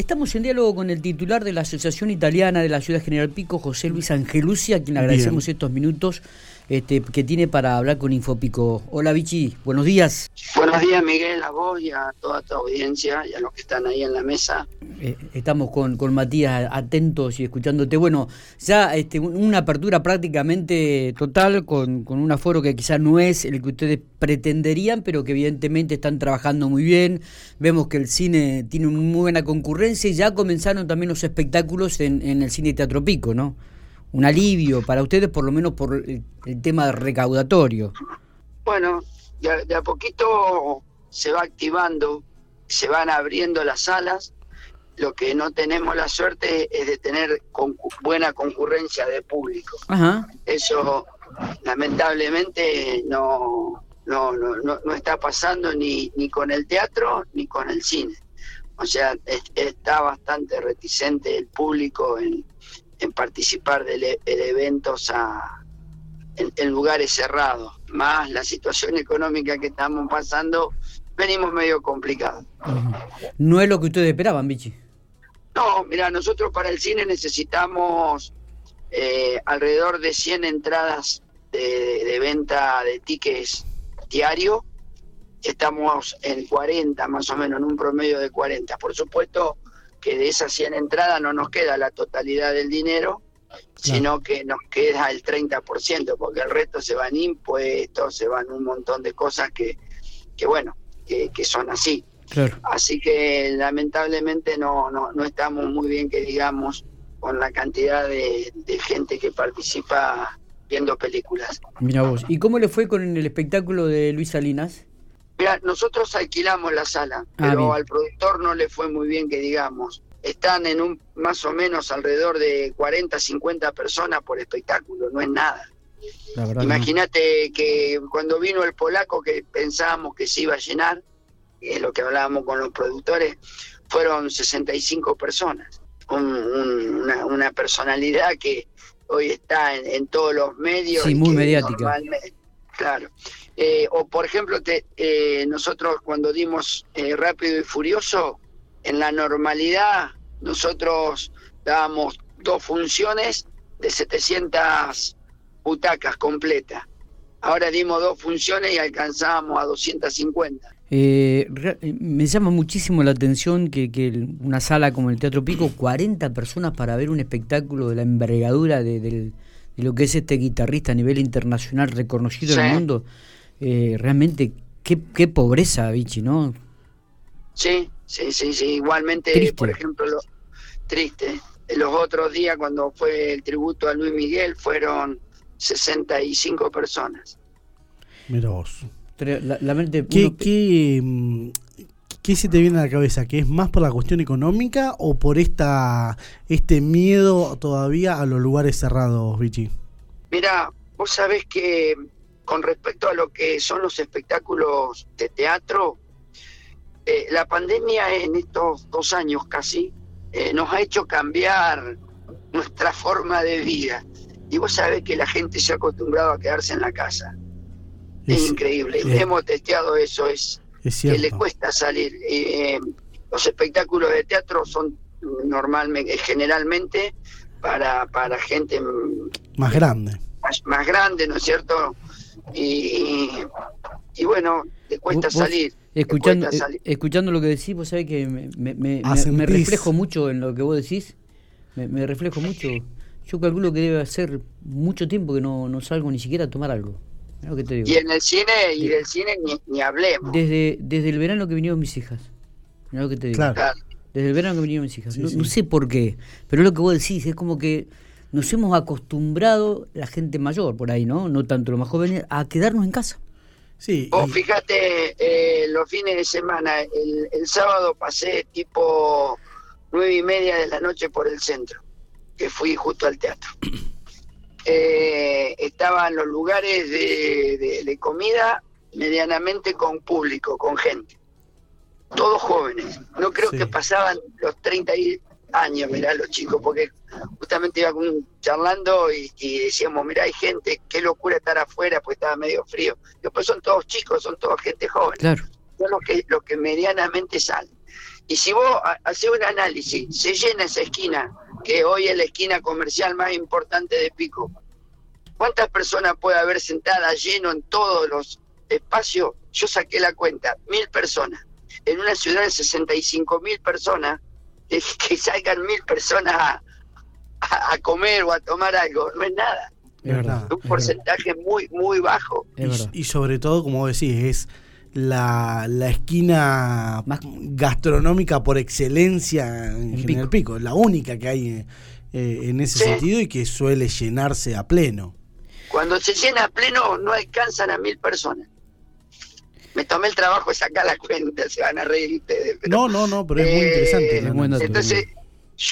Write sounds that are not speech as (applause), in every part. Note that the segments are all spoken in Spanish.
Estamos en diálogo con el titular de la Asociación Italiana de la Ciudad General Pico, José Luis Angelucci, a quien agradecemos estos minutos este, que tiene para hablar con Infopico. Hola Vichy, buenos días. Buenos días Miguel, a vos y a toda tu audiencia y a los que están ahí en la mesa. Eh, estamos con, con Matías atentos y escuchándote. Bueno, ya este, una apertura prácticamente total con, con un aforo que quizás no es el que ustedes pretenderían, pero que evidentemente están trabajando muy bien. Vemos que el cine tiene una muy buena concurrencia y ya comenzaron también los espectáculos en, en el cine Teatro Pico, ¿no? Un alivio para ustedes, por lo menos por el, tema recaudatorio. Bueno, de a, poquito se va activando, se van abriendo las salas. Lo que no tenemos la suerte es de tener buena concurrencia de público. Eso lamentablemente no, no, no, no, está pasando ni, ni con el teatro ni con el cine. O sea, está bastante reticente el público en, en participar de, eventos a, en, lugares cerrados. Más la situación económica que estamos pasando, venimos medio complicados. No es lo que ustedes esperaban, Vichy. No, mira, nosotros para el cine necesitamos eh, alrededor de 100 entradas de, de venta de tickets diario. Estamos en 40, más o menos, en un promedio de 40. Por supuesto, que de esas 100 entradas no nos queda la totalidad del dinero, sino que nos queda el 30%, porque el resto se van impuestos, se van un montón de cosas que, que bueno, que, son así. Así que lamentablemente no, no, no estamos muy bien, que digamos, con la cantidad de, gente que participa viendo películas. Mira vos, ¿y cómo le fue con el espectáculo de Luis Salinas? Mira, nosotros alquilamos la sala, ah, pero al productor no le fue muy bien que digamos. Están en un más o menos alrededor de 40, 50 personas por espectáculo, no es nada. Imagínate que cuando vino el polaco que pensábamos que se iba a llenar, es lo que hablábamos con los productores, fueron 65 personas. una, personalidad que hoy está en, todos los medios. Sí, muy mediática. Claro. Eh, o por ejemplo, te, eh, nosotros cuando dimos eh, Rápido y Furioso, en la normalidad nosotros dábamos dos funciones de 700 butacas completas. Ahora dimos dos funciones y alcanzábamos a 250. me llama muchísimo la atención que, que, una sala como el Teatro Pico, 40 personas para ver un espectáculo de la envergadura de, lo que es este guitarrista a nivel internacional reconocido en el mundo. Eh, realmente qué, qué pobreza, Vichy, ¿no? Sí, sí, sí, sí. Igualmente, por ejemplo, lo, triste. Los otros días, cuando fue el tributo a Luis Miguel, fueron 65 personas. Mira vos. La, mente, ¿Qué, qué, mm, ¿Qué se te viene a la cabeza? ¿Que es más por la cuestión económica o por esta este miedo todavía a los lugares cerrados, Vichy? Mira, vos sabés que con respecto a lo que son los espectáculos de teatro, eh, la pandemia en estos dos años casi eh, nos ha hecho cambiar nuestra forma de vida. Y vos sabés que la gente se ha acostumbrado a quedarse en la casa. Es, increíble. Hemos testeado eso, es, que le cuesta salir. Eh, los espectáculos de teatro son normalmente, generalmente para, para gente más grande. Más, más grande, ¿no es cierto? y, y bueno, te cuesta salir. Escuchando, eh, escuchando lo que decís, vos sabés que me, me, me, reflejo mucho en lo que vos decís, me, reflejo mucho. Yo calculo que debe ser mucho tiempo que no, no salgo ni siquiera a tomar algo. Y en el cine, y del cine ni, ni, hablemos. Desde, desde el verano que vinieron mis hijas. Mirá lo que te digo. Desde el verano que vinieron mis hijas. no, sé por qué, pero lo que vos decís es como que nos hemos acostumbrado, la gente mayor por ahí, ¿no? No tanto los más jóvenes, a quedarnos en casa. Sí. O fíjate, eh, los fines de semana, el, sábado pasé tipo nueve y media de la noche por el centro, que fui justo al teatro. Eh, estaban los lugares de, comida medianamente con público, con gente. Todos jóvenes. No creo que pasaban los 30 años, mirá, los chicos, porque justamente iba charlando y, decíamos, mira, hay gente, qué locura estar afuera, pues estaba medio frío. Después son todos chicos, son todos gente joven. Claro. Son los que, los que medianamente salen. Y si vos haces un análisis, se llena esa esquina, que hoy es la esquina comercial más importante de Pico. ¿Cuántas personas puede haber sentadas lleno en todos los espacios? Yo saqué la cuenta, mil personas. En una ciudad de 65 mil personas, (laughs) que, salgan mil personas a, comer o a tomar algo, no es nada. Es un porcentaje muy, muy bajo. Y, y, sobre todo, como decís, es la, la esquina Más... gastronómica por excelencia en, General Pico. la única que hay eh, en ese sentido y que suele llenarse a pleno. Cuando se llena a pleno no alcanzan a mil personas. Me tomé el trabajo de sacar la cuenta, se van a reír ustedes. no, no, no, pero es muy interesante. Eh, entonces,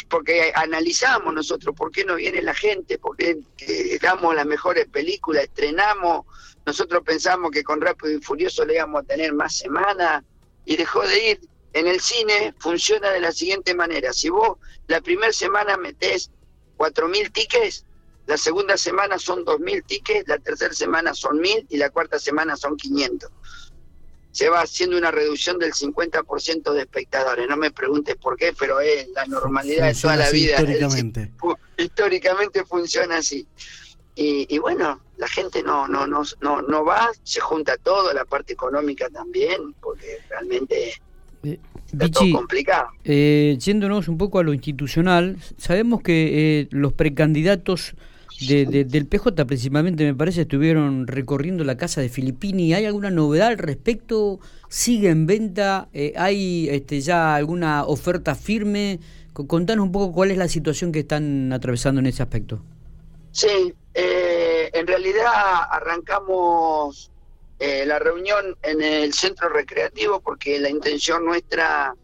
porque analizamos nosotros por qué no viene la gente, por qué eh, damos las mejores películas, estrenamos nosotros pensamos que con Rápido y Furioso le íbamos a tener más semanas y dejó de ir. En el cine funciona de la siguiente manera. Si vos la primera semana metés 4.000 tickets, la segunda semana son 2.000 tickets, la tercera semana son 1.000 y la cuarta semana son 500. Se va haciendo una reducción del 50% de espectadores. No me preguntes por qué, pero es la normalidad de toda la vida. Históricamente. (laughs) históricamente funciona así. Y, bueno, la gente no, no, no, no, no va, se junta todo, la parte económica también, porque realmente eh, está todo complicado. Eh, yéndonos un poco a lo institucional, sabemos que eh, los precandidatos de, del PJ principalmente, me parece, estuvieron recorriendo la casa de Filippini. ¿Hay alguna novedad al respecto? ¿Sigue en venta? Eh, ¿Hay este, ya alguna oferta firme? Contanos un poco cuál es la situación que están atravesando en ese aspecto. Sí, eh, en realidad arrancamos eh, la reunión en el centro recreativo porque la intención nuestra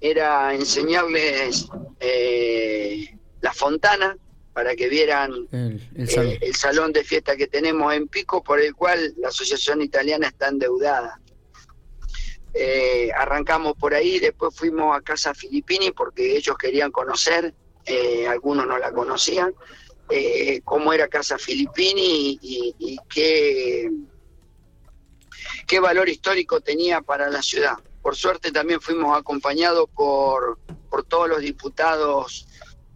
era enseñarles eh, la fontana para que vieran el, salón. de fiesta que tenemos en Pico, por el cual la Asociación Italiana está endeudada. arrancamos por ahí, después fuimos a Casa Filippini porque ellos querían conocer, algunos no la conocían, eh, cómo era Casa Filippini y, qué, qué valor histórico tenía para la ciudad. Por suerte también fuimos acompañados por, por todos los diputados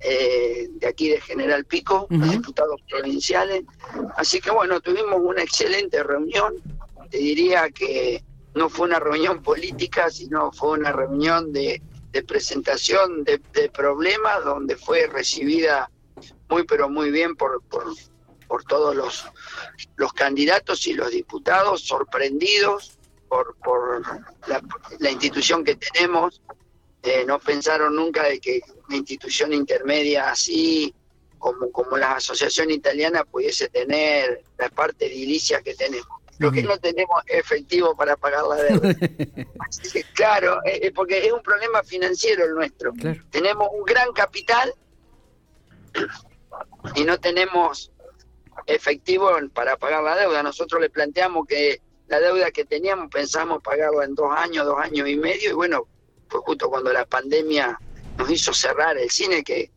eh, de aquí de General Pico, los diputados provinciales. Así que bueno, tuvimos una excelente reunión. Te diría que no fue una reunión política, sino fue una reunión de, presentación de, de, problemas donde fue recibida muy pero muy bien por, por, por todos los, los candidatos y los diputados, sorprendidos por, por la, institución que tenemos. Eh, no pensaron nunca de que una institución intermedia así como, como la Asociación Italiana pudiese tener la parte edilicia que tenemos. Lo que no tenemos efectivo para pagar la deuda. (laughs) claro, eh, porque es un problema financiero el nuestro. Tenemos un gran capital y no tenemos efectivo para pagar la deuda. Nosotros le planteamos que la deuda que teníamos pensamos pagarla en dos años, dos años y medio, y bueno, fue justo cuando la pandemia nos hizo cerrar el cine, que,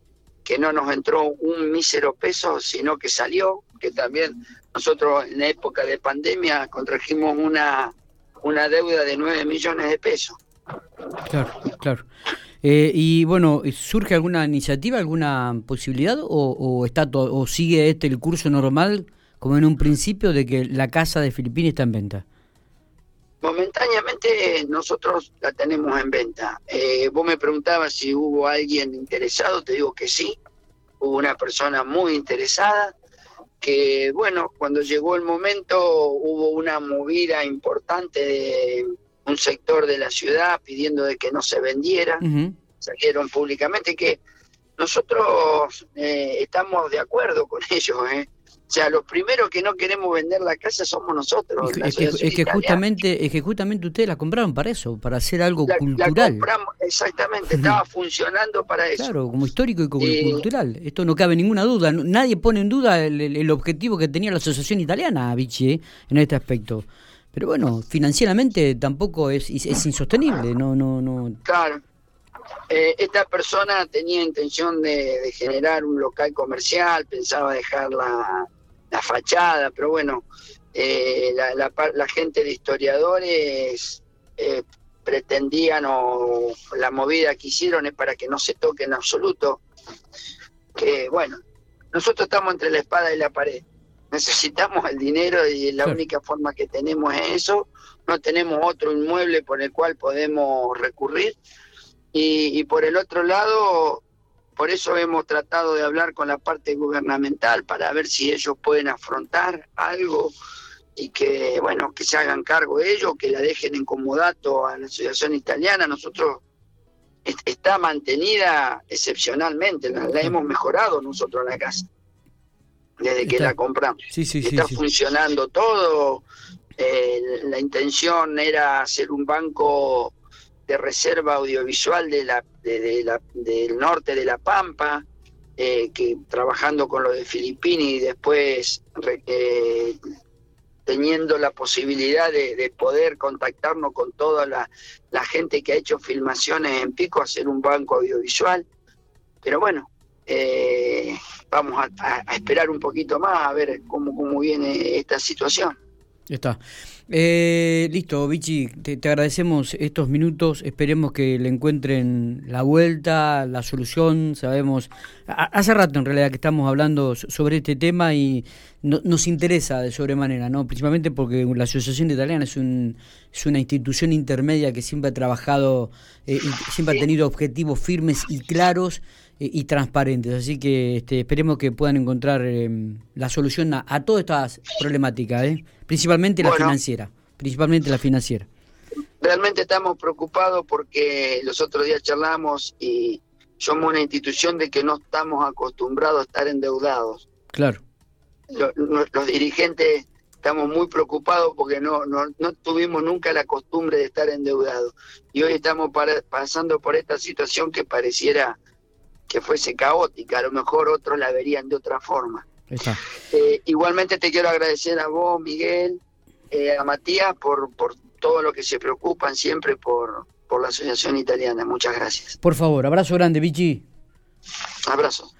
que no nos entró un mísero peso, sino que salió, que también nosotros en época de pandemia contrajimos una, una deuda de nueve millones de pesos. Claro, claro. Eh, y bueno, ¿surge alguna iniciativa, alguna posibilidad o, está o sigue este el curso normal como en un principio de que la casa de Filipinas está en venta? Momentáneamente nosotros la tenemos en venta. Eh, vos me preguntabas si hubo alguien interesado, te digo que sí. Hubo una persona muy interesada que, bueno, cuando llegó el momento hubo una movida importante de un sector de la ciudad pidiendo de que no se vendiera, salieron públicamente que nosotros eh, estamos de acuerdo con (laughs) ellos, ¿eh? O sea, los primeros que no queremos vender la casa somos nosotros. Es, que, justamente, es que justamente ustedes la compraron para eso, para hacer algo cultural. La compramos, exactamente, estaba (laughs) funcionando para eso. Claro, como histórico y como cultural. Esto no cabe ninguna duda. Nadie pone en duda el, objetivo que tenía la Asociación Italiana, Vichy, ¿eh? en este aspecto. Pero bueno, financieramente tampoco es, es insostenible, no, no, no. Claro. Eh, esta persona tenía intención de, generar un local comercial, pensaba dejar la, fachada, pero bueno, eh, la, gente de historiadores eh, pretendían o la movida que hicieron es para que no se toque en absoluto. Que bueno, nosotros estamos entre la espada y la pared. (laughs) Necesitamos el dinero y la única forma que tenemos es eso. No tenemos otro inmueble por el cual podemos recurrir. Y, y por el otro lado, por eso hemos tratado de hablar con la parte gubernamental para ver si ellos pueden afrontar algo y que, bueno, que se hagan cargo de ello, que la dejen en comodato a la Asociación Italiana. Nosotros está mantenida excepcionalmente, la, hemos mejorado nosotros la casa desde que la compramos. Sí, sí, está funcionando todo. Eh, la intención era hacer un banco de reserva audiovisual de la, de, la, del norte de La Pampa, eh, que trabajando con lo de Filipini y después eh, teniendo la posibilidad de, poder contactarnos con toda la, gente que ha hecho filmaciones en Pico, hacer un banco audiovisual. Pero bueno, eh, vamos a, esperar un poquito más a ver cómo, cómo viene esta situación. Está. Eh, listo, Vichy, te, agradecemos estos minutos. Esperemos que le encuentren la vuelta, la solución. Sabemos, hace rato en realidad que estamos hablando sobre este tema y nos interesa de sobremanera, ¿no? Principalmente porque la Asociación Italiana es, un, es una institución intermedia que siempre ha trabajado eh, y siempre ha tenido objetivos firmes y claros eh, y transparentes. Así que este, esperemos que puedan encontrar em, la solución a, todas estas problemáticas, ¿eh? principalmente la financiera, principalmente la financiera. Realmente estamos preocupados porque los otros días charlamos y somos una institución de que no estamos acostumbrados a estar endeudados. Claro. Los, dirigentes estamos muy preocupados porque no, no, no, tuvimos nunca la costumbre de estar endeudados. Y hoy estamos pasando por esta situación que pareciera que fuese caótica, a lo mejor otros la verían de otra forma. Eh, igualmente te quiero agradecer a vos, Miguel, eh, a Matías, por, por todo lo que se preocupan siempre por, por la Asociación Italiana. Muchas gracias. Por favor, abrazo grande, Vichy. Abrazo.